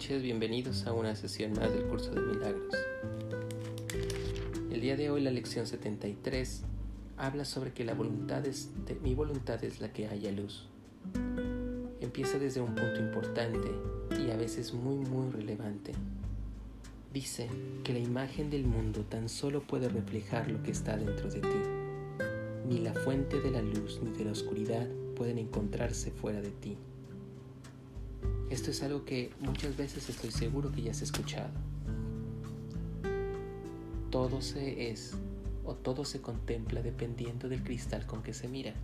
noches, bienvenidos a una sesión más del curso de milagros. El día de hoy la lección 73 habla sobre que la voluntad es de, mi voluntad es la que haya luz. Empieza desde un punto importante y a veces muy muy relevante. Dice que la imagen del mundo tan solo puede reflejar lo que está dentro de ti. Ni la fuente de la luz ni de la oscuridad pueden encontrarse fuera de ti. Esto es algo que muchas veces estoy seguro que ya has escuchado. Todo se es o todo se contempla dependiendo del cristal con que se mira.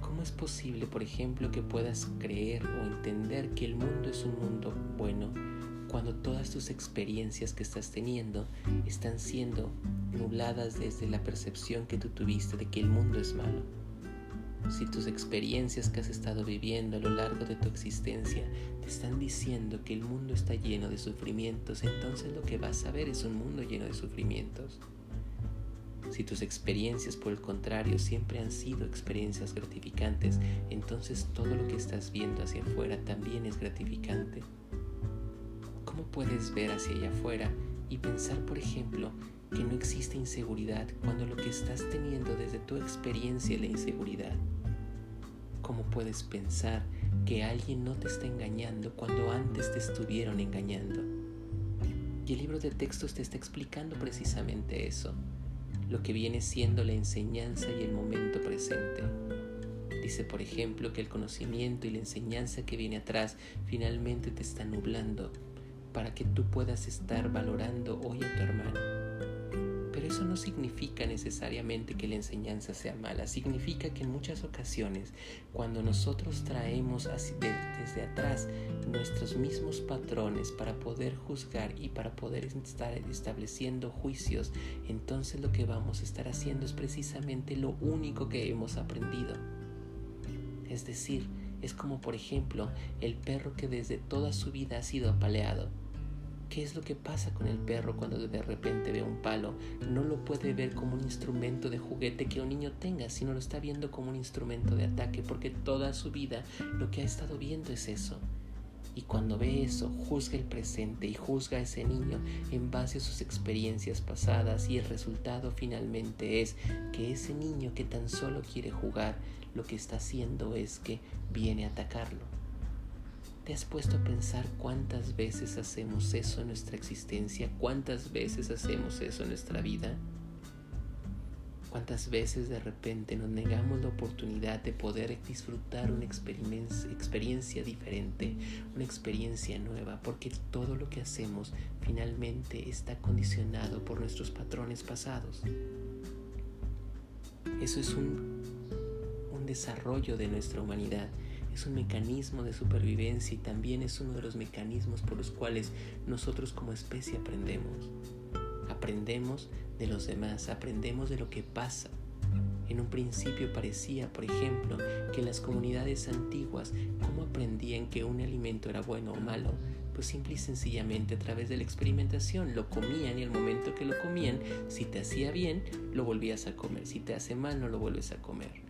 ¿Cómo es posible, por ejemplo, que puedas creer o entender que el mundo es un mundo bueno cuando todas tus experiencias que estás teniendo están siendo nubladas desde la percepción que tú tuviste de que el mundo es malo? Si tus experiencias que has estado viviendo a lo largo de tu existencia te están diciendo que el mundo está lleno de sufrimientos, entonces lo que vas a ver es un mundo lleno de sufrimientos. Si tus experiencias, por el contrario, siempre han sido experiencias gratificantes, entonces todo lo que estás viendo hacia afuera también es gratificante. ¿Cómo puedes ver hacia allá afuera y pensar, por ejemplo, que no existe inseguridad cuando lo que estás teniendo desde tu experiencia es la inseguridad? ¿Cómo puedes pensar que alguien no te está engañando cuando antes te estuvieron engañando? Y el libro de textos te está explicando precisamente eso, lo que viene siendo la enseñanza y el momento presente. Dice, por ejemplo, que el conocimiento y la enseñanza que viene atrás finalmente te está nublando para que tú puedas estar valorando hoy a tu hermano eso no significa necesariamente que la enseñanza sea mala, significa que en muchas ocasiones cuando nosotros traemos desde atrás nuestros mismos patrones para poder juzgar y para poder estar estableciendo juicios, entonces lo que vamos a estar haciendo es precisamente lo único que hemos aprendido. Es decir, es como por ejemplo el perro que desde toda su vida ha sido apaleado ¿Qué es lo que pasa con el perro cuando de repente ve un palo? No lo puede ver como un instrumento de juguete que un niño tenga, sino lo está viendo como un instrumento de ataque, porque toda su vida lo que ha estado viendo es eso. Y cuando ve eso, juzga el presente y juzga a ese niño en base a sus experiencias pasadas y el resultado finalmente es que ese niño que tan solo quiere jugar, lo que está haciendo es que viene a atacarlo. ¿Te has puesto a pensar cuántas veces hacemos eso en nuestra existencia? ¿Cuántas veces hacemos eso en nuestra vida? ¿Cuántas veces de repente nos negamos la oportunidad de poder disfrutar una experiencia diferente, una experiencia nueva? Porque todo lo que hacemos finalmente está condicionado por nuestros patrones pasados. Eso es un, un desarrollo de nuestra humanidad es un mecanismo de supervivencia y también es uno de los mecanismos por los cuales nosotros como especie aprendemos. Aprendemos de los demás, aprendemos de lo que pasa. En un principio parecía, por ejemplo, que las comunidades antiguas, ¿cómo aprendían que un alimento era bueno o malo? Pues simple y sencillamente a través de la experimentación lo comían y al momento que lo comían, si te hacía bien, lo volvías a comer, si te hace mal, no lo vuelves a comer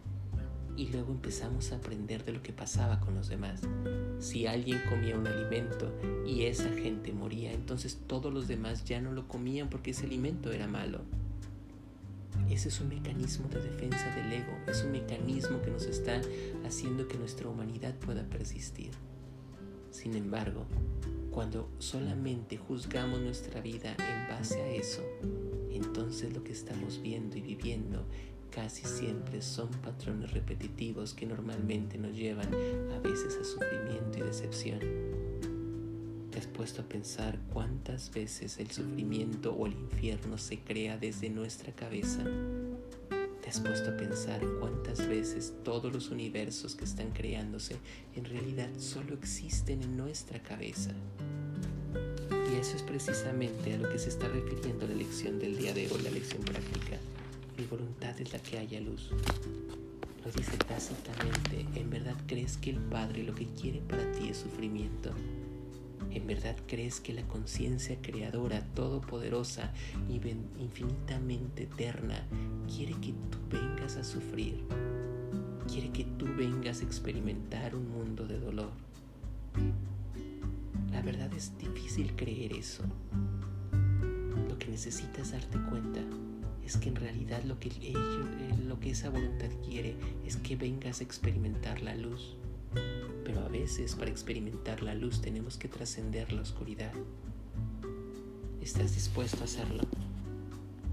y luego empezamos a aprender de lo que pasaba con los demás. Si alguien comía un alimento y esa gente moría, entonces todos los demás ya no lo comían porque ese alimento era malo. Ese es un mecanismo de defensa del ego, es un mecanismo que nos está haciendo que nuestra humanidad pueda persistir. Sin embargo, cuando solamente juzgamos nuestra vida en base a eso, entonces lo que estamos viendo y viviendo casi siempre son patrones repetitivos que normalmente nos llevan a veces a sufrimiento y decepción. ¿Te has puesto a pensar cuántas veces el sufrimiento o el infierno se crea desde nuestra cabeza? ¿Te has puesto a pensar cuántas veces todos los universos que están creándose en realidad solo existen en nuestra cabeza? Y eso es precisamente a lo que se está refiriendo la lección del día de hoy, la lección práctica voluntad es la que haya luz. Lo dice tácitamente, ¿en verdad crees que el Padre lo que quiere para ti es sufrimiento? ¿En verdad crees que la conciencia creadora, todopoderosa y infinitamente eterna quiere que tú vengas a sufrir? Quiere que tú vengas a experimentar un mundo de dolor. La verdad es difícil creer eso. Lo que necesitas darte cuenta es que en realidad lo que, ello, lo que esa voluntad quiere es que vengas a experimentar la luz. Pero a veces para experimentar la luz tenemos que trascender la oscuridad. ¿Estás dispuesto a hacerlo?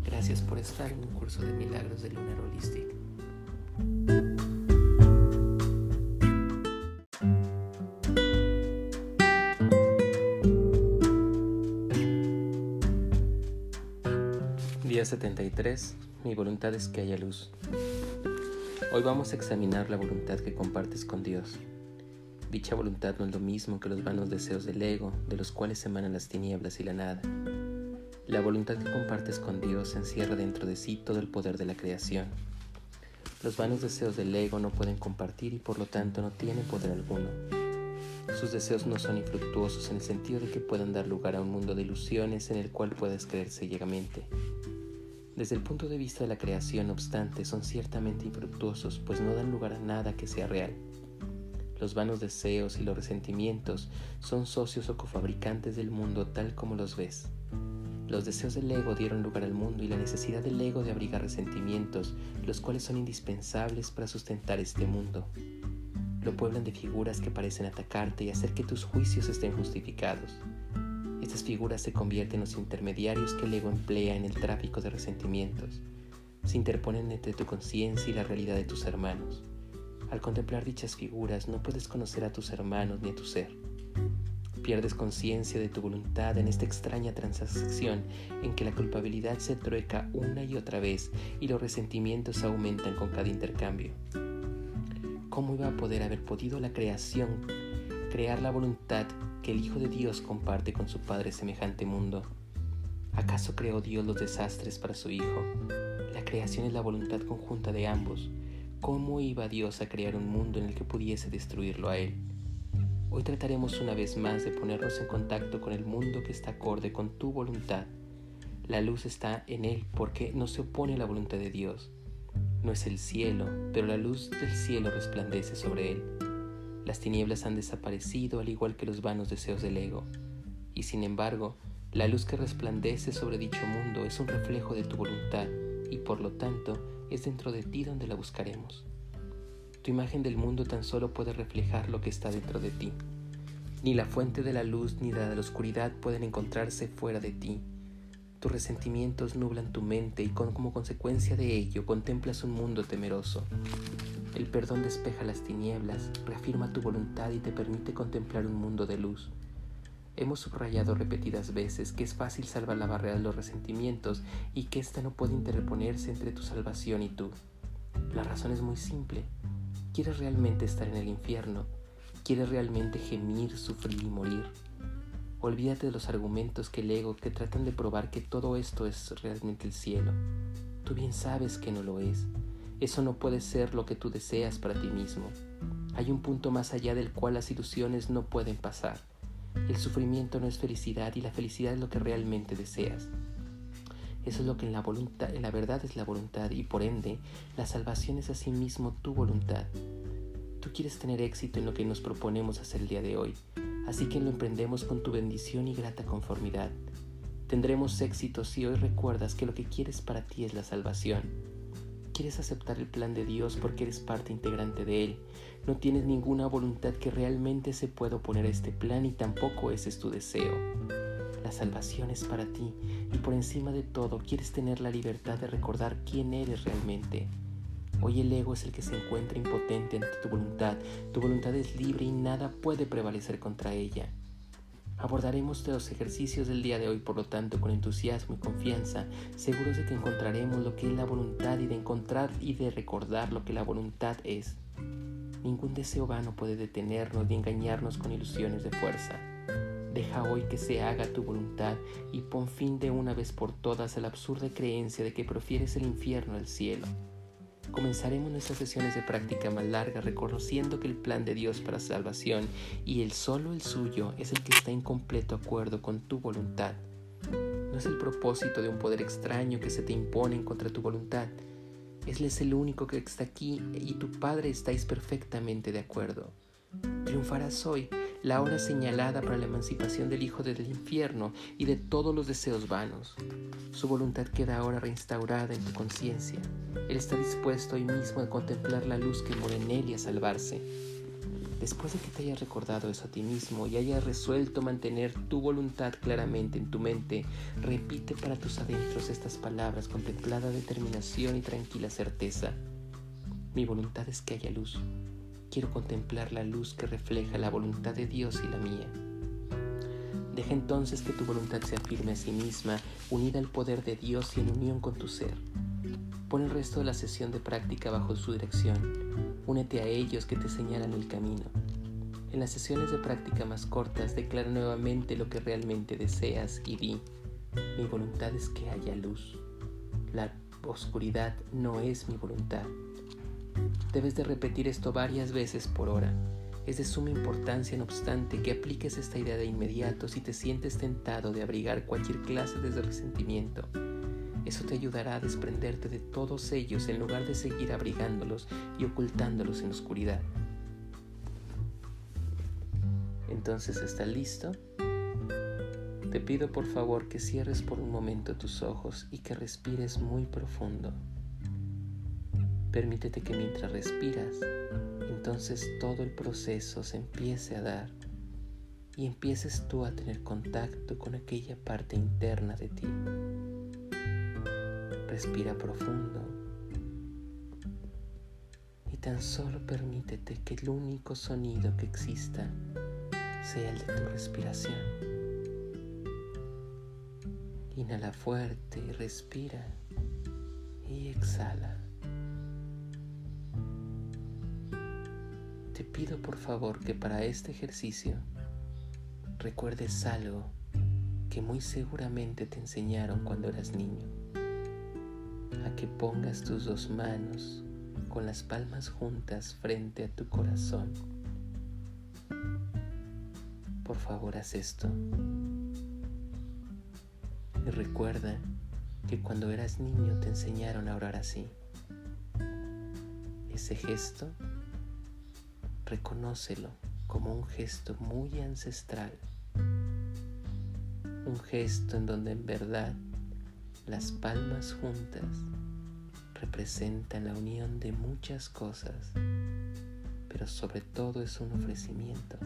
Gracias por estar en un curso de milagros de Lunar Holistic. Día 73. Mi voluntad es que haya luz. Hoy vamos a examinar la voluntad que compartes con Dios. Dicha voluntad no es lo mismo que los vanos deseos del ego, de los cuales emanan las tinieblas y la nada. La voluntad que compartes con Dios encierra dentro de sí todo el poder de la creación. Los vanos deseos del ego no pueden compartir y por lo tanto no tienen poder alguno. Sus deseos no son infructuosos en el sentido de que puedan dar lugar a un mundo de ilusiones en el cual puedes creerse ciegamente. Desde el punto de vista de la creación, no obstante, son ciertamente infructuosos, pues no dan lugar a nada que sea real. Los vanos deseos y los resentimientos son socios o cofabricantes del mundo tal como los ves. Los deseos del ego dieron lugar al mundo y la necesidad del ego de abrigar resentimientos, los cuales son indispensables para sustentar este mundo. Lo pueblan de figuras que parecen atacarte y hacer que tus juicios estén justificados. Estas figuras se convierten en los intermediarios que el ego emplea en el tráfico de resentimientos. Se interponen entre tu conciencia y la realidad de tus hermanos. Al contemplar dichas figuras no puedes conocer a tus hermanos ni a tu ser. Pierdes conciencia de tu voluntad en esta extraña transacción en que la culpabilidad se trueca una y otra vez y los resentimientos aumentan con cada intercambio. ¿Cómo iba a poder haber podido la creación crear la voluntad que el Hijo de Dios comparte con su Padre semejante mundo? ¿Acaso creó Dios los desastres para su Hijo? La creación es la voluntad conjunta de ambos. ¿Cómo iba Dios a crear un mundo en el que pudiese destruirlo a Él? Hoy trataremos una vez más de ponernos en contacto con el mundo que está acorde con tu voluntad. La luz está en él porque no se opone a la voluntad de Dios. No es el cielo, pero la luz del cielo resplandece sobre él. Las tinieblas han desaparecido al igual que los vanos deseos del ego. Y sin embargo, la luz que resplandece sobre dicho mundo es un reflejo de tu voluntad y por lo tanto es dentro de ti donde la buscaremos. Tu imagen del mundo tan solo puede reflejar lo que está dentro de ti. Ni la fuente de la luz ni la de la oscuridad pueden encontrarse fuera de ti. Tus resentimientos nublan tu mente y como consecuencia de ello contemplas un mundo temeroso. El perdón despeja las tinieblas, reafirma tu voluntad y te permite contemplar un mundo de luz. Hemos subrayado repetidas veces que es fácil salvar la barrera de los resentimientos y que ésta no puede interponerse entre tu salvación y tú. La razón es muy simple. ¿Quieres realmente estar en el infierno? ¿Quieres realmente gemir, sufrir y morir? Olvídate de los argumentos que el ego que tratan de probar que todo esto es realmente el cielo. Tú bien sabes que no lo es. Eso no puede ser lo que tú deseas para ti mismo. Hay un punto más allá del cual las ilusiones no pueden pasar. El sufrimiento no es felicidad y la felicidad es lo que realmente deseas. Eso es lo que en la voluntad, en la verdad es la voluntad y por ende la salvación es asimismo tu voluntad. Tú quieres tener éxito en lo que nos proponemos hacer el día de hoy, así que lo emprendemos con tu bendición y grata conformidad. Tendremos éxito si hoy recuerdas que lo que quieres para ti es la salvación. Quieres aceptar el plan de Dios porque eres parte integrante de Él. No tienes ninguna voluntad que realmente se pueda oponer a este plan y tampoco ese es tu deseo. La salvación es para ti y por encima de todo quieres tener la libertad de recordar quién eres realmente. Hoy el ego es el que se encuentra impotente ante tu voluntad. Tu voluntad es libre y nada puede prevalecer contra ella. Abordaremos los ejercicios del día de hoy, por lo tanto, con entusiasmo y confianza, seguros de que encontraremos lo que es la voluntad y de encontrar y de recordar lo que la voluntad es. Ningún deseo vano puede detenernos ni engañarnos con ilusiones de fuerza. Deja hoy que se haga tu voluntad y pon fin de una vez por todas a la absurda creencia de que prefieres el infierno al cielo. Comenzaremos nuestras sesiones de práctica más largas reconociendo que el plan de Dios para salvación y el solo el suyo es el que está en completo acuerdo con tu voluntad. No es el propósito de un poder extraño que se te impone contra tu voluntad. Él es el único que está aquí y tu Padre estáis perfectamente de acuerdo. Triunfarás hoy la hora señalada para la emancipación del Hijo del infierno y de todos los deseos vanos. Su voluntad queda ahora reinstaurada en tu conciencia. Él está dispuesto hoy mismo a contemplar la luz que mora en él y a salvarse. Después de que te hayas recordado eso a ti mismo y hayas resuelto mantener tu voluntad claramente en tu mente, repite para tus adentros estas palabras con templada determinación y tranquila certeza. Mi voluntad es que haya luz quiero contemplar la luz que refleja la voluntad de Dios y la mía. Deja entonces que tu voluntad se afirme a sí misma, unida al poder de Dios y en unión con tu ser. Pon el resto de la sesión de práctica bajo su dirección. Únete a ellos que te señalan el camino. En las sesiones de práctica más cortas, declara nuevamente lo que realmente deseas y di, mi voluntad es que haya luz. La oscuridad no es mi voluntad. Debes de repetir esto varias veces por hora. Es de suma importancia, no obstante, que apliques esta idea de inmediato si te sientes tentado de abrigar cualquier clase de resentimiento. Eso te ayudará a desprenderte de todos ellos en lugar de seguir abrigándolos y ocultándolos en la oscuridad. Entonces, ¿estás listo? Te pido por favor que cierres por un momento tus ojos y que respires muy profundo. Permítete que mientras respiras, entonces todo el proceso se empiece a dar y empieces tú a tener contacto con aquella parte interna de ti. Respira profundo y tan solo permítete que el único sonido que exista sea el de tu respiración. Inhala fuerte y respira y exhala. Pido por favor que para este ejercicio recuerdes algo que muy seguramente te enseñaron cuando eras niño, a que pongas tus dos manos con las palmas juntas frente a tu corazón. Por favor, haz esto. Y recuerda que cuando eras niño te enseñaron a orar así. Ese gesto reconócelo como un gesto muy ancestral, un gesto en donde en verdad las palmas juntas representan la unión de muchas cosas, pero sobre todo es un ofrecimiento,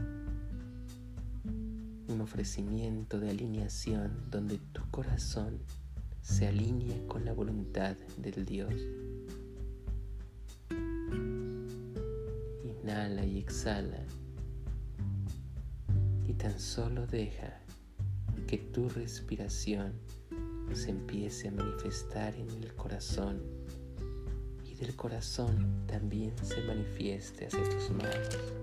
un ofrecimiento de alineación donde tu corazón se alinea con la voluntad del Dios. Inhala y exhala y tan solo deja que tu respiración se empiece a manifestar en el corazón y del corazón también se manifieste hacia tus manos.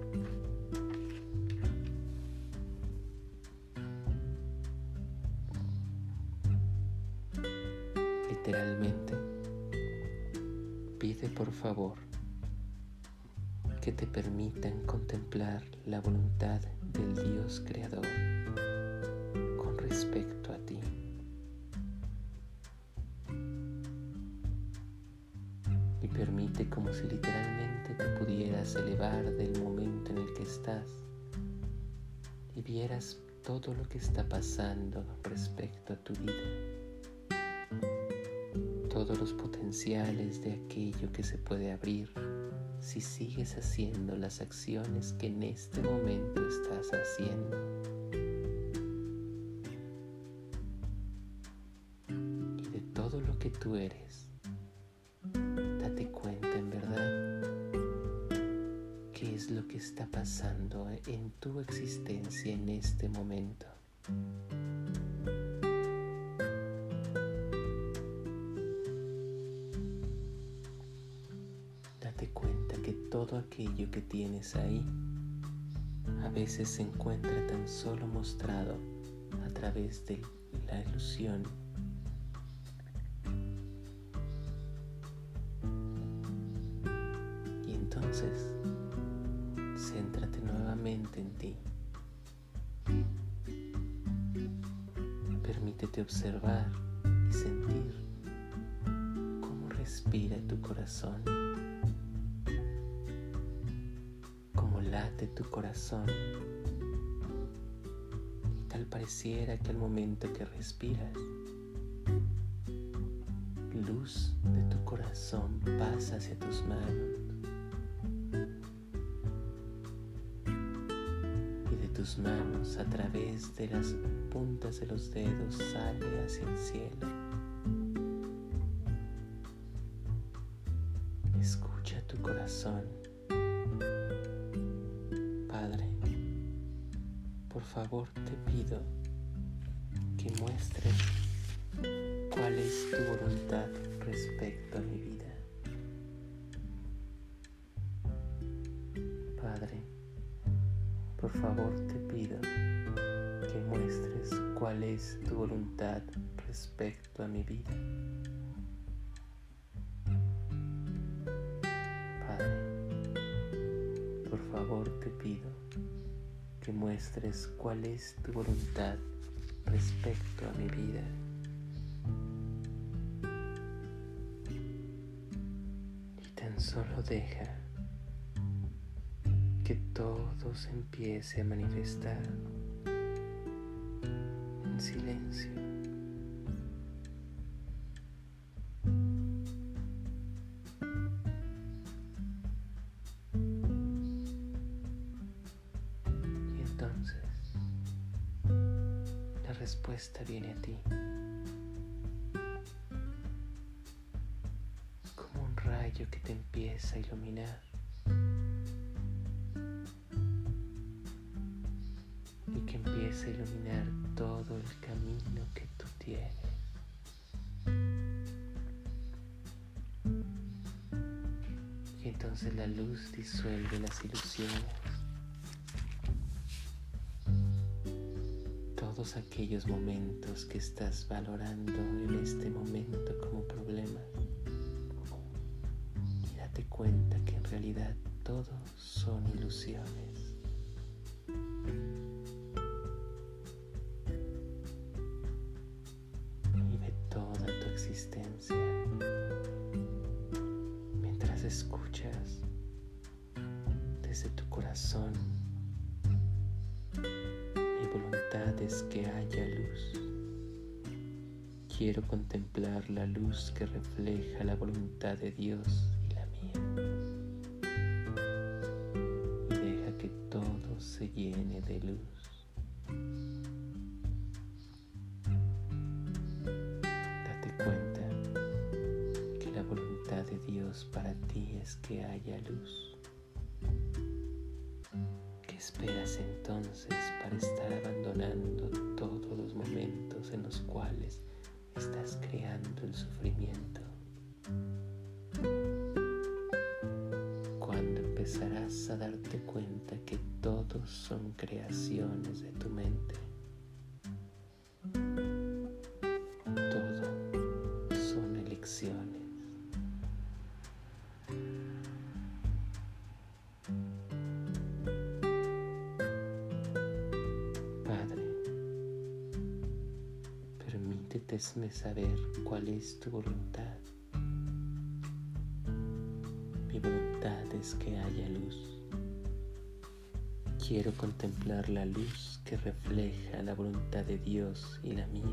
Te permitan contemplar la voluntad del Dios Creador con respecto a ti. Y permite como si literalmente te pudieras elevar del momento en el que estás y vieras todo lo que está pasando respecto a tu vida. Todos los potenciales de aquello que se puede abrir si sigues haciendo las acciones que en este momento estás haciendo. Y de todo lo que tú eres, date cuenta en verdad qué es lo que está pasando en tu existencia en este momento. Aquello que tienes ahí a veces se encuentra tan solo mostrado a través de la ilusión. Y entonces, céntrate nuevamente en ti. Permítete observar y sentir cómo respira tu corazón. Late tu corazón tal pareciera que al momento que respiras, luz de tu corazón pasa hacia tus manos y de tus manos a través de las puntas de los dedos sale hacia el cielo. Escucha tu corazón. Por favor te pido que muestres cuál es tu voluntad respecto a mi vida. Padre, por favor te pido que muestres cuál es tu voluntad respecto a mi vida. Padre, por favor te pido que muestres cuál es tu voluntad respecto a mi vida. solo deja que todo se empiece a manifestar en silencio. Empieza a iluminar. Y que empieza a iluminar todo el camino que tú tienes. Y entonces la luz disuelve las ilusiones. Todos aquellos momentos que estás valorando en este momento como problemas cuenta que en realidad todo son ilusiones. Vive toda tu existencia mientras escuchas desde tu corazón. Mi voluntad es que haya luz. Quiero contemplar la luz que refleja la voluntad de Dios voluntad de Dios para ti es que haya luz. ¿Qué esperas entonces para estar abandonando todos los momentos en los cuales estás creando el sufrimiento? empezarás a darte cuenta que todos son creaciones de tu mente. Saber cuál es tu voluntad. es que haya luz. Quiero contemplar la luz que refleja la voluntad de Dios y la mía.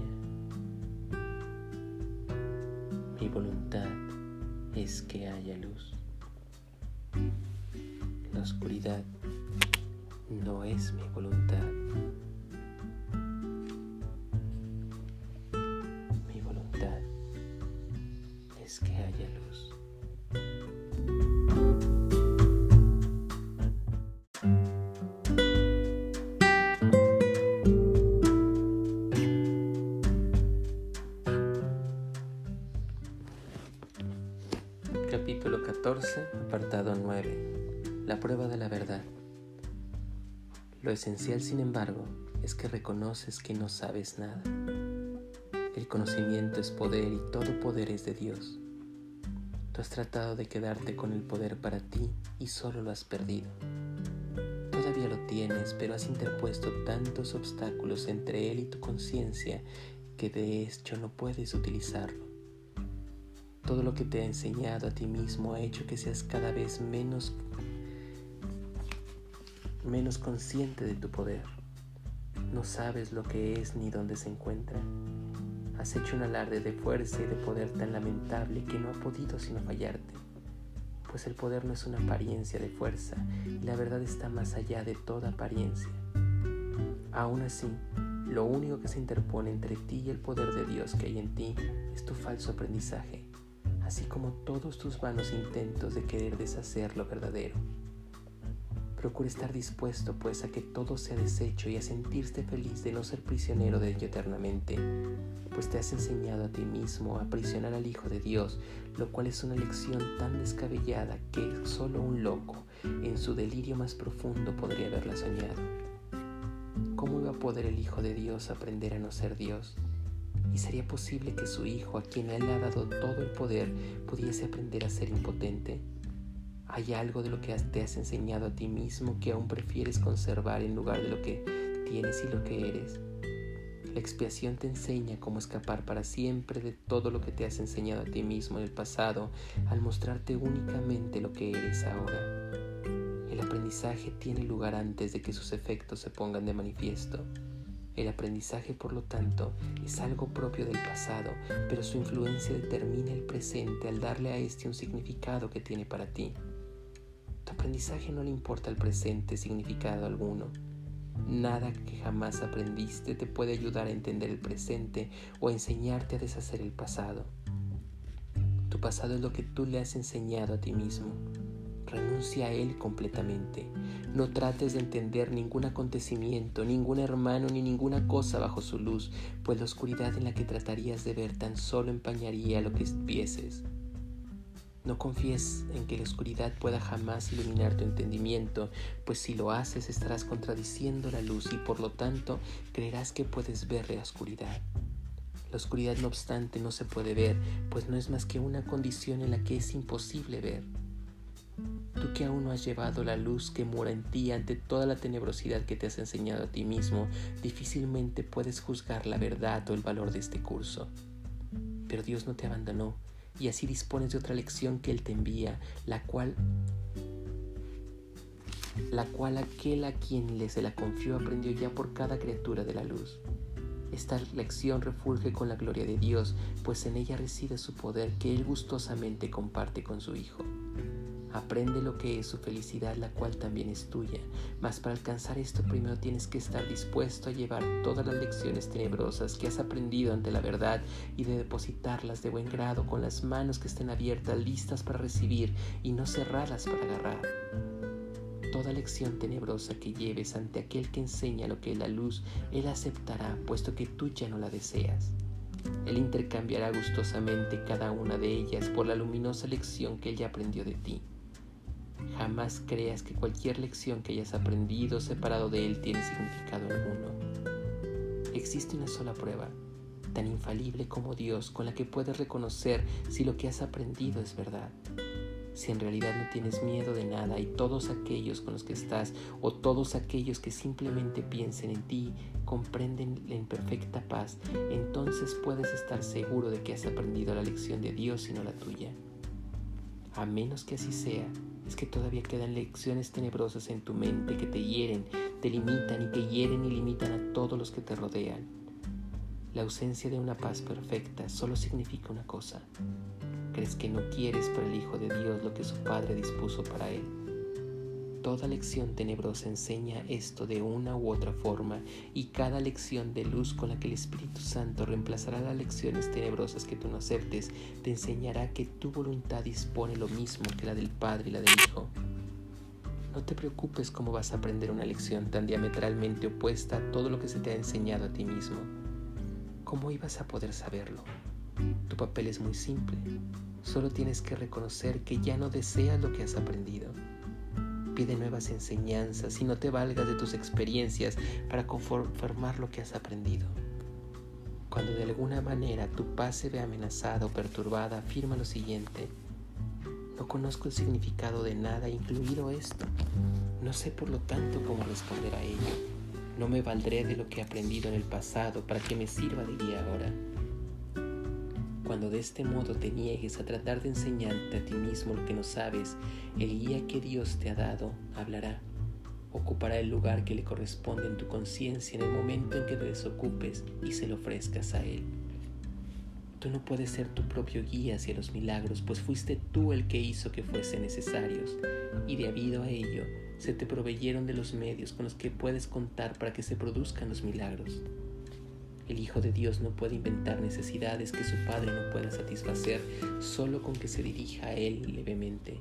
Mi voluntad es que haya luz. La oscuridad no es mi voluntad. Lo esencial, sin embargo, es que reconoces que no sabes nada. El conocimiento es poder y todo poder es de Dios. Tú has tratado de quedarte con el poder para ti y solo lo has perdido. Todavía lo tienes, pero has interpuesto tantos obstáculos entre él y tu conciencia que de hecho no puedes utilizarlo. Todo lo que te ha enseñado a ti mismo ha hecho que seas cada vez menos, menos consciente de tu poder. No sabes lo que es ni dónde se encuentra. Has hecho un alarde de fuerza y de poder tan lamentable que no ha podido sino fallarte. Pues el poder no es una apariencia de fuerza y la verdad está más allá de toda apariencia. Aún así, lo único que se interpone entre ti y el poder de Dios que hay en ti es tu falso aprendizaje, así como todos tus vanos intentos de querer deshacer lo verdadero. Procura estar dispuesto pues a que todo sea deshecho y a sentirte feliz de no ser prisionero de ello eternamente, pues te has enseñado a ti mismo a aprisionar al Hijo de Dios, lo cual es una lección tan descabellada que solo un loco, en su delirio más profundo, podría haberla soñado. ¿Cómo iba a poder el Hijo de Dios aprender a no ser Dios? ¿Y sería posible que su Hijo, a quien Él ha dado todo el poder, pudiese aprender a ser impotente? ¿Hay algo de lo que te has enseñado a ti mismo que aún prefieres conservar en lugar de lo que tienes y lo que eres? La expiación te enseña cómo escapar para siempre de todo lo que te has enseñado a ti mismo en el pasado al mostrarte únicamente lo que eres ahora. El aprendizaje tiene lugar antes de que sus efectos se pongan de manifiesto. El aprendizaje, por lo tanto, es algo propio del pasado, pero su influencia determina el presente al darle a este un significado que tiene para ti. Tu aprendizaje no le importa el presente significado alguno. Nada que jamás aprendiste te puede ayudar a entender el presente o enseñarte a deshacer el pasado. Tu pasado es lo que tú le has enseñado a ti mismo. Renuncia a él completamente. No trates de entender ningún acontecimiento, ningún hermano ni ninguna cosa bajo su luz, pues la oscuridad en la que tratarías de ver tan solo empañaría lo que vieses. No confíes en que la oscuridad pueda jamás iluminar tu entendimiento, pues si lo haces estarás contradiciendo la luz y por lo tanto creerás que puedes ver la oscuridad. La oscuridad no obstante no se puede ver, pues no es más que una condición en la que es imposible ver. Tú que aún no has llevado la luz que mora en ti ante toda la tenebrosidad que te has enseñado a ti mismo, difícilmente puedes juzgar la verdad o el valor de este curso. Pero Dios no te abandonó y así dispones de otra lección que Él te envía, la cual la cual aquel a quien le se la confió aprendió ya por cada criatura de la luz. Esta lección refulge con la gloria de Dios, pues en ella reside su poder que Él gustosamente comparte con su Hijo. Aprende lo que es su felicidad, la cual también es tuya. Mas para alcanzar esto primero tienes que estar dispuesto a llevar todas las lecciones tenebrosas que has aprendido ante la verdad y de depositarlas de buen grado con las manos que estén abiertas, listas para recibir y no cerradas para agarrar. Toda lección tenebrosa que lleves ante aquel que enseña lo que es la luz, Él aceptará, puesto que tú ya no la deseas. Él intercambiará gustosamente cada una de ellas por la luminosa lección que Él ya aprendió de ti. Jamás creas que cualquier lección que hayas aprendido separado de él tiene significado alguno. Existe una sola prueba, tan infalible como Dios, con la que puedes reconocer si lo que has aprendido es verdad. Si en realidad no tienes miedo de nada y todos aquellos con los que estás o todos aquellos que simplemente piensen en ti comprenden en perfecta paz, entonces puedes estar seguro de que has aprendido la lección de Dios y no la tuya. A menos que así sea, es que todavía quedan lecciones tenebrosas en tu mente que te hieren, te limitan y que hieren y limitan a todos los que te rodean. La ausencia de una paz perfecta solo significa una cosa. Crees que no quieres para el Hijo de Dios lo que su Padre dispuso para él. Toda lección tenebrosa enseña esto de una u otra forma y cada lección de luz con la que el Espíritu Santo reemplazará las lecciones tenebrosas que tú no aceptes te enseñará que tu voluntad dispone lo mismo que la del Padre y la del Hijo. No te preocupes cómo vas a aprender una lección tan diametralmente opuesta a todo lo que se te ha enseñado a ti mismo. ¿Cómo ibas a poder saberlo? Tu papel es muy simple. Solo tienes que reconocer que ya no deseas lo que has aprendido Pide nuevas enseñanzas y no te valgas de tus experiencias para confirmar lo que has aprendido. Cuando de alguna manera tu paz se ve amenazada o perturbada, afirma lo siguiente. No conozco el significado de nada, incluido esto. No sé por lo tanto cómo responder a ello. No me valdré de lo que he aprendido en el pasado para que me sirva de guía ahora. Cuando de este modo te niegues a tratar de enseñarte a ti mismo lo que no sabes, el guía que Dios te ha dado hablará. ocupará el lugar que le corresponde en tu conciencia en el momento en que te desocupes y se lo ofrezcas a Él. Tú no puedes ser tu propio guía hacia los milagros, pues fuiste tú el que hizo que fuesen necesarios, y debido a ello se te proveyeron de los medios con los que puedes contar para que se produzcan los milagros. El Hijo de Dios no puede inventar necesidades que su Padre no pueda satisfacer solo con que se dirija a Él levemente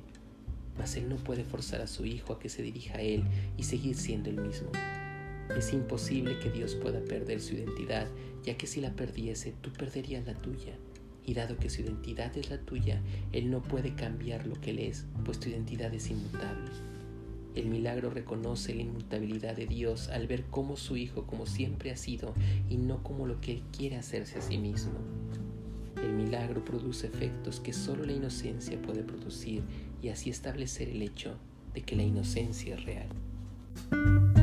mas él no puede forzar a su hijo a que se dirija a él y seguir siendo el mismo. Es imposible que Dios pueda perder su identidad, ya que si la perdiese, tú perderías la tuya. Y dado que su identidad es la tuya, Él no puede cambiar lo que Él es, pues tu identidad es inmutable. El milagro reconoce la inmutabilidad de Dios al ver cómo su Hijo como siempre ha sido y no como lo que Él quiere hacerse a sí mismo. El milagro produce efectos que solo la inocencia puede producir y así establecer el hecho de que la inocencia es real.